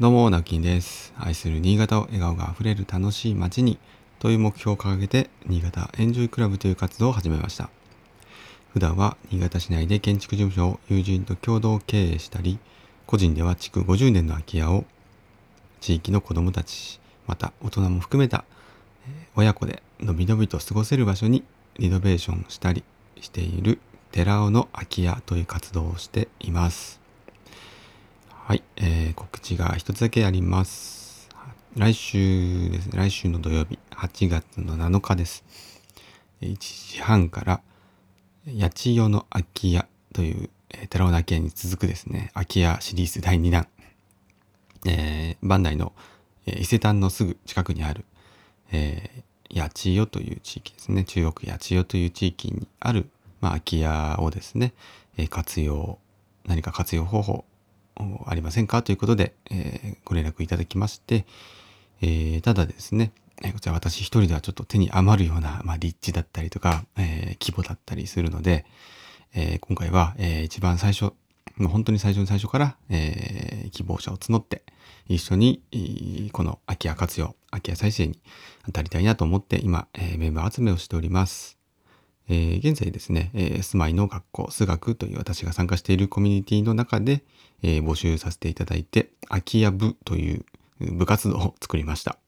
どうも、なきんです。愛する新潟を笑顔があふれる楽しい街にという目標を掲げて、新潟エンジョイクラブという活動を始めました。普段は新潟市内で建築事務所を友人と共同経営したり、個人では築50年の空き家を地域の子どもたち、また大人も含めた親子でのびのびと過ごせる場所にリノベーションしたりしている寺尾の空き家という活動をしています。はい、えー告知が一つだけあります。来週ですね、来週の土曜日、8月の7日です。1時半から、八千代の空き家という、えー寺尾の空き家に続くですね、空き家シリーズ第2弾、えー、バンダイの、えー伊勢丹のすぐ近くにある、えー、八千代という地域ですね、中国八千代という地域にある、まあ、空き家をですね、えー活用、何か活用方法ありませんか？ということで、えーご連絡いただきまして、えーただですね、こちら私一人ではちょっと手に余るような、まあ、立地だったりとか、えー規模だったりするので、え今回は、えー一番最初、もう本当に最初の最初から、え希望者を募って、一緒に、この空き家活用、空き家再生に当たりたいなと思って、今、えメンバー集めをしております。え現在ですね、え住まいの学校、数学という私が参加しているコミュニティの中で、えー募集させていただいて、空き家部という部活動を作りました。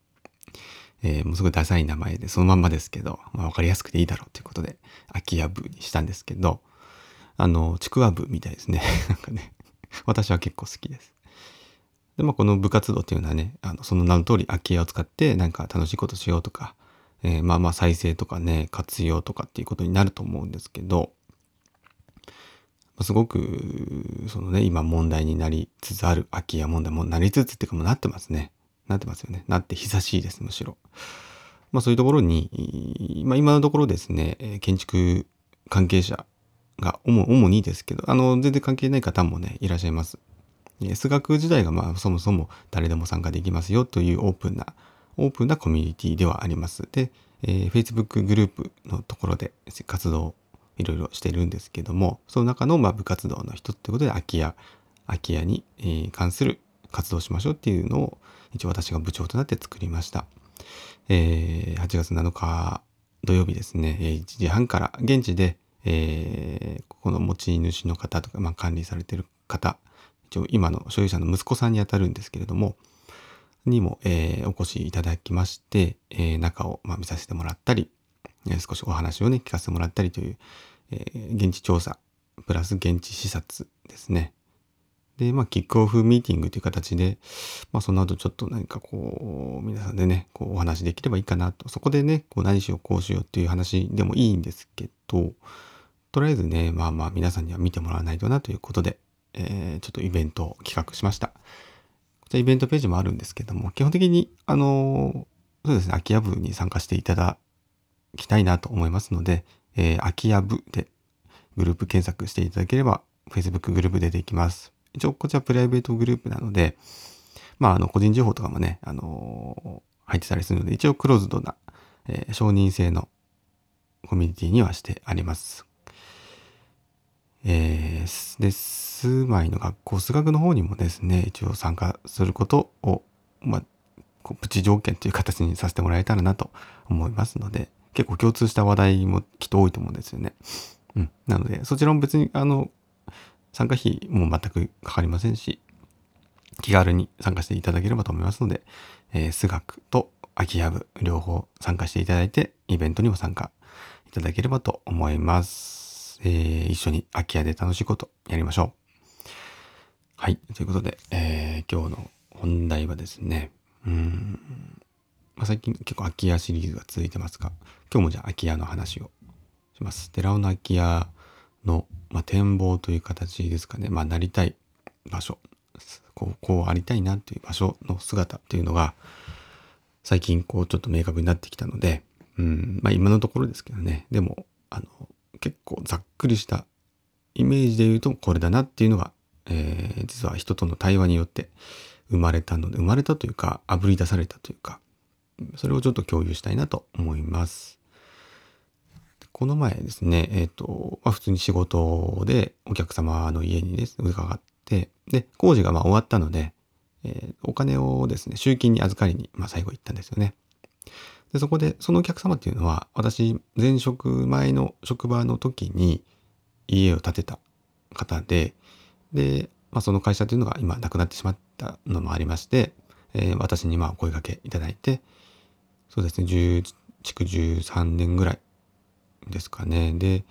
えーもうすごいダサい名前で、そのまんまですけど、まあ、わかりやすくていいだろうということで、空き家部にしたんですけど、あの、ちくわ部みたいですね。なんかね、私は結構好きです。で、まあ、この部活動っていうのはね、あのその名の通り空き家を使ってなんか楽しいことしようとか、えーまあまあ再生とかね、活用とかっていうことになると思うんですけど、すごく、そのね、今問題になりつつある空き家問題もなりつつっていうかもうなってますね。なってますよね。なって久しいです、むしろ。まあそういうところに、まあ今のところですね、建築関係者が主主にですけど、あの、全然関係ない方もね、いらっしゃいます。数学自体がまあそもそも誰でも参加できますよというオープンな、オープンなコミュニティではあります。で、えー Facebook グループのところで活動いろいろしてるんですけども、その中のまあ部活動の一つということで空き家、空き家に、関する活動しましょうっていうのを一応私が部長となって作りました。えー8月7日土曜日ですね、1時半から現地で、えーここの持ち主の方とか、まあ、管理されてる方、一応今の所有者の息子さんにあたるんですけれども、にも、えーお越しいただきまして、えー中を、まあ、見させてもらったり、えー少しお話をね、聞かせてもらったりという、え現地調査、プラス現地視察ですね。で、まあ、キックオフミーティングという形で、まあ、その後ちょっと何かこう、皆さんでね、こう、お話できればいいかなと。そこでね、こう、何しよう、こうしようっていう話でもいいんですけど、とりあえずね、まあまあ、皆さんには見てもらわないとなということで、えーちょっとイベントを企画しました。こちらイベントページもあるんですけども、基本的に、あのーそうですね、空き家部に参加していただきたいなと思いますので、えー空き家部でグループ検索していただければ、Facebook グループ出てきます。一応、こちらプライベートグループなので、まあ、あの、個人情報とかもね、あのー入ってたりするので、一応クローズドな、えー承認制のコミュニティにはしてあります。えーで、住まいの学校、数学の方にもですね、一応参加することを、まあ、プチ条件という形にさせてもらえたらなと思いますので、結構共通した話題もきっと多いと思うんですよね。うん。なので、そちらも別に、あの、参加費も全くかかりませんし、気軽に参加していただければと思いますので、えー、数学と空き家部両方参加していただいて、イベントにも参加いただければと思います。えー一緒に空き家で楽しいことやりましょう。はい。ということで、えー今日の本題はですね、うん、まあ、最近結構空き家シリーズが続いてますが、今日もじゃあ空き家の話をします。寺尾の空き家の、まあ、展望という形ですかね。まあ、なりたい場所。こう、こうありたいなっていう場所の姿っていうのが、最近こうちょっと明確になってきたので、うん、まあ今のところですけどね。でも、あの、結構ざっくりしたイメージで言うとこれだなっていうのが、えー実は人との対話によって生まれたので、生まれたというか、炙り出されたというか、それをちょっと共有したいなと思います。この前ですね、えっ、と、まあ、普通に仕事でお客様の家にですね、伺って、で、工事がまあ終わったので、えー、お金をですね、集金に預かりに、まあ、最後行ったんですよね。で、そこで、そのお客様っていうのは、私、前職前の職場の時に家を建てた方で、で、まあ、その会社というのが今なくなってしまったのもありまして、えー、私にまあお声掛けいただいて、そうですね、10、築13年ぐらいですかね。で、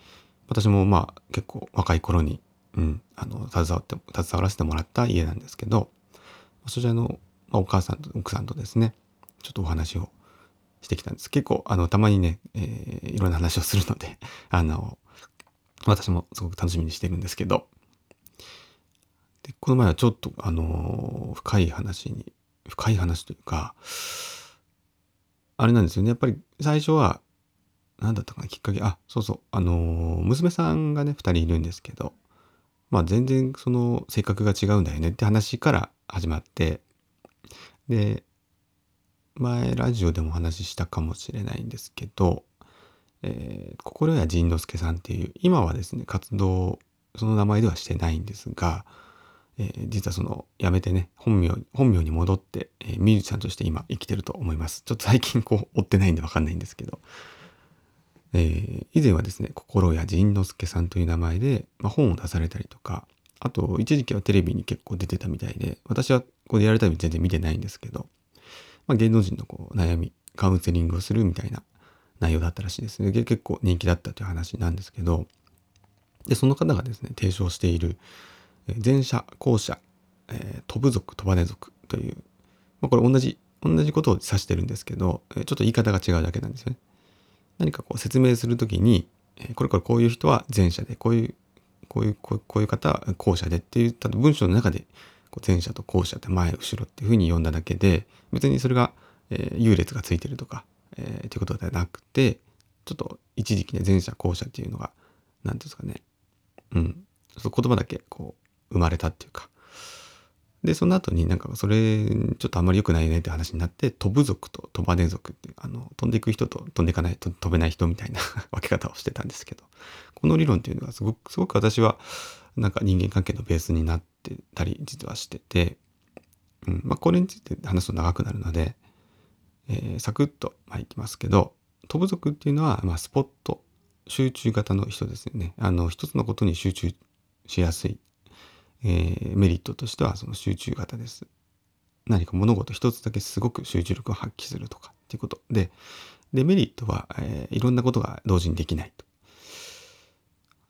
私もまあ結構若い頃に、うん、あの、携わって、携わらせてもらった家なんですけど、そちらの、まあ、お母さんと奥さんとですね、ちょっとお話をしてきたんです。結構、あの、たまにね、えー、いろんな話をするので、あの、私もすごく楽しみにしてるんですけど、で、この前はちょっと、あの、深い話に、深い話というか、あれなんですよね。やっぱり最初は、何だったかな、きっかけ、あ、そうそう、あの、娘さんがね、二人いるんですけど、まあ全然その性格が違うんだよねって話から始まって、で、前ラジオでもお話ししたかもしれないんですけど、えー、心谷仁之助さんっていう、今はですね、活動、その名前ではしてないんですが、えー、実はその、辞めてね、本名、本名に戻って、えー、ミュージシャンとして今生きてると思います。ちょっと最近こう、追ってないんでわかんないんですけど、えー、以前はですね、心谷仁之助さんという名前で、まあ、本を出されたりとか、あと、一時期はテレビに結構出てたみたいで、私はここでやるたび全然見てないんですけど、まあ、芸能人のこう悩み、カウンセリングをするみたいな内容だったらしいですね。結構人気だったという話なんですけど、で、その方がですね、提唱している、前者、後者、えー、飛ぶ族、飛ばね族という、まあ、これ同じ、同じことを指してるんですけど、ちょっと言い方が違うだけなんですよね。何かこう説明するときに、これこれこういう人は前者で、こういう、こういう、こういう方は後者でっていう文章の中で、前者と後者って前、後ろっていうふうに読んだだけで、別にそれが、えー、優劣がついてるとか、えー、っていうことではなくて、ちょっと一時期ね、前者後者っていうのが、何ていうんですかね、うん、そ言葉だけこう、生まれたっていうか、で、その後になんかそれ、ちょっとあんまり良くないねって話になって、飛ぶ族と飛ばね族って、あの、飛んでいく人と飛んでいかない、飛べない人みたいな 分け方をしてたんですけど、この理論っていうのがすごく、すごく私は、なんか人間関係のベースになってたり、実はしてて、うん、まあ、これについて話すと長くなるので、えー、サクッと、まあ、いきますけど、飛ぶ族っていうのは、まあ、スポット、集中型の人ですよね。あの、一つのことに集中しやすい。えー、メリットとしてはその集中型です。何か物事一つだけすごく集中力を発揮するとかっていうことで、デメリットは、えー、いろんなことが同時にできないと。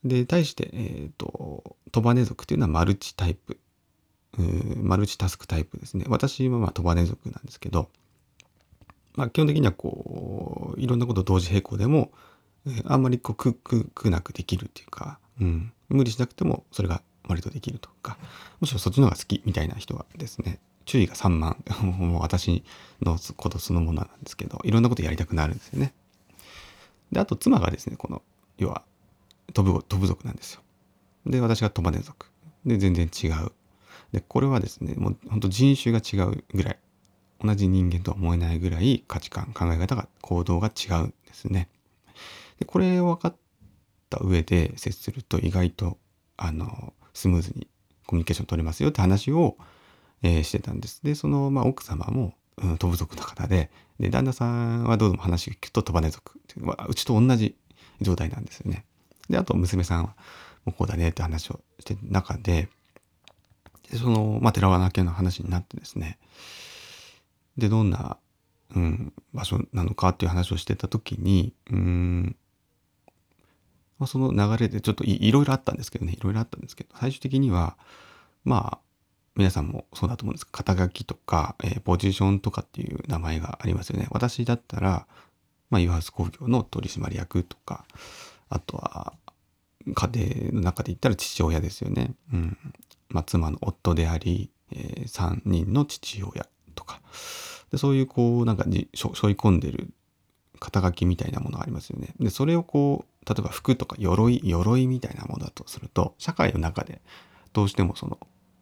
で、対して、えっ、ー、と、トバネ族っていうのはマルチタイプ。マルチタスクタイプですね。私はまあトバネ族なんですけど、まあ基本的にはこう、いろんなこと同時並行でも、えー、あんまりこう、く、く、くなくできるっていうか、うん、無理しなくてもそれが割とできるとか、むしろそっちの方が好きみたいな人はですね、注意が3万、もう私のことそのものなんですけど、いろんなことやりたくなるんですよね。で、あと妻がですね、この、要は、飛ぶ、飛ぶ族なんですよ。で、私が飛ばね族。で、全然違う。で、これはですね、もう本当人種が違うぐらい、同じ人間とは思えないぐらい価値観、考え方が、行動が違うんですね。で、これを分かった上で接すると意外と、あの、スムーズにコミュニケーション取れますよって話を、えー、してたんです。で、その、まあ、奥様も、うん、飛ぶ族の方で、で、旦那さんはどうも話を聞くと飛ばね族っていうのは、うちと同じ状態なんですよね。で、あと娘さんは、もうこうだねって話をしてる中で、でその、まあ、寺輪家の話になってですね、で、どんな、うん、場所なのかっていう話をしてた時に、うん、まあ、その流れでちょっといろいろあったんですけどね、いろいろあったんですけど、最終的には、まあ、皆さんもそうだと思うんです肩書きとか、えー、ポジションとかっていう名前がありますよね。私だったら、まあ、ユーハス工業の取締役とか、あとは、家庭の中で言ったら父親ですよね。うん。まあ、妻の夫であり、えー、3人の父親とか。でそういうこう、なんかにしょ、しょい込んでる肩書きみたいなものがありますよね。で、それをこう、例えば服とか鎧、鎧みたいなものだとすると、社会の中でどうしてもその、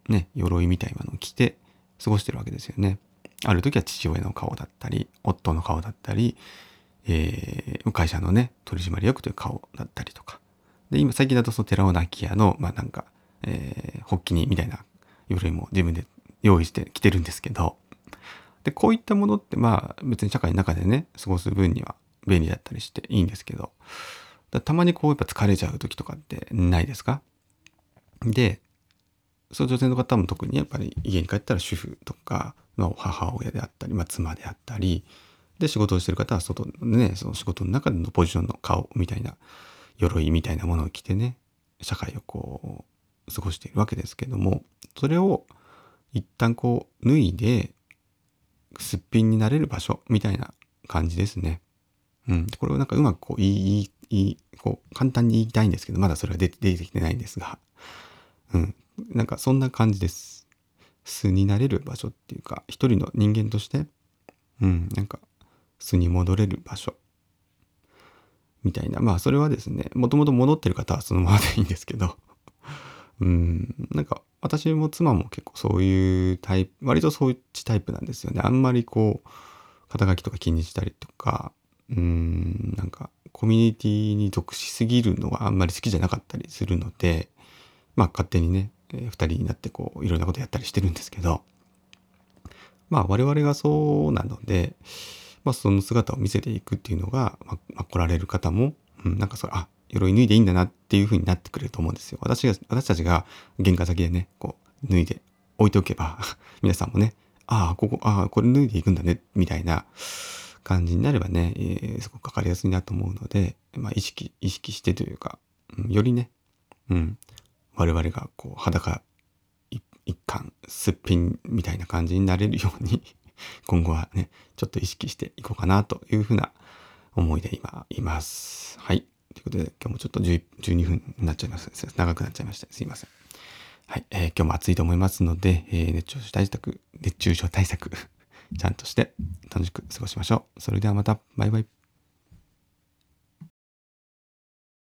ね、鎧みたいなのを着て過ごしてるわけですよね。ある時は父親の顔だったり、夫の顔だったり、えー、会社のね、取締役という顔だったりとか。で、今、最近だとその寺尾泣き屋の、まあなんか、えー、発起人みたいな鎧も自分で用意してきてるんですけど、で、こういったものってまあ別に社会の中でね、過ごす分には便利だったりしていいんですけど、たまにこうやっぱ疲れちゃう時とかってないですか？で、その女性の方も特にやっぱり家に帰ったら主婦とか、まあ、母親であったり、まあ、妻であったり、で、仕事をしてる方は外のね、その仕事の中でのポジションの顔みたいな、鎧みたいなものを着てね、社会をこう、過ごしているわけですけども、それを一旦こう、脱いで、すっぴんになれる場所みたいな感じですね。うん。これをなんかうまくこう言い、い、こう簡単に言いたいんですけど、まだそれは出てきてないんですが、うん。なんかそんな感じです。素になれる場所っていうか、一人の人間として、うん、なんか素に戻れる場所みたいな。まあそれはですね、もともと戻ってる方はそのままでいいんですけど、うん、なんか私も妻も結構そういうタイプ、割とそういうタイプなんですよね。あんまりこう、肩書きとか気にしたりとか、うん、なんかコミュニティに属しすぎるのがあんまり好きじゃなかったりするので、まあ勝手にね、えー、二人になってこう、いろんなことやったりしてるんですけど、まあ我々がそうなので、まあ、その姿を見せていくっていうのが、まあ、まあ、来られる方も、うん、なんかそれ、あ、鎧脱いでいいんだなっていう風になってくれると思うんですよ。私が、私たちが玄関先でね、こう、脱いで置いておけば、皆さんもね、ああ、ここ、ああ、これ脱いでいくんだね、みたいな感じになればね、えー、すごくかかりやすいなと思うので、まあ、意識、意識してというか、うん、よりね、うん、我々がこう、裸一貫、すっぴんみたいな感じになれるように 今後はね、ちょっと意識していこうかなというふうな思いで今います。はい。ということで、今日もちょっと12分になっちゃいます。長くなっちゃいました。すいません。はい。えー、今日も暑いと思いますので、えー、熱中症対策、熱中症対策ちゃんとして楽しく過ごしましょう。それではまた、バイバイ。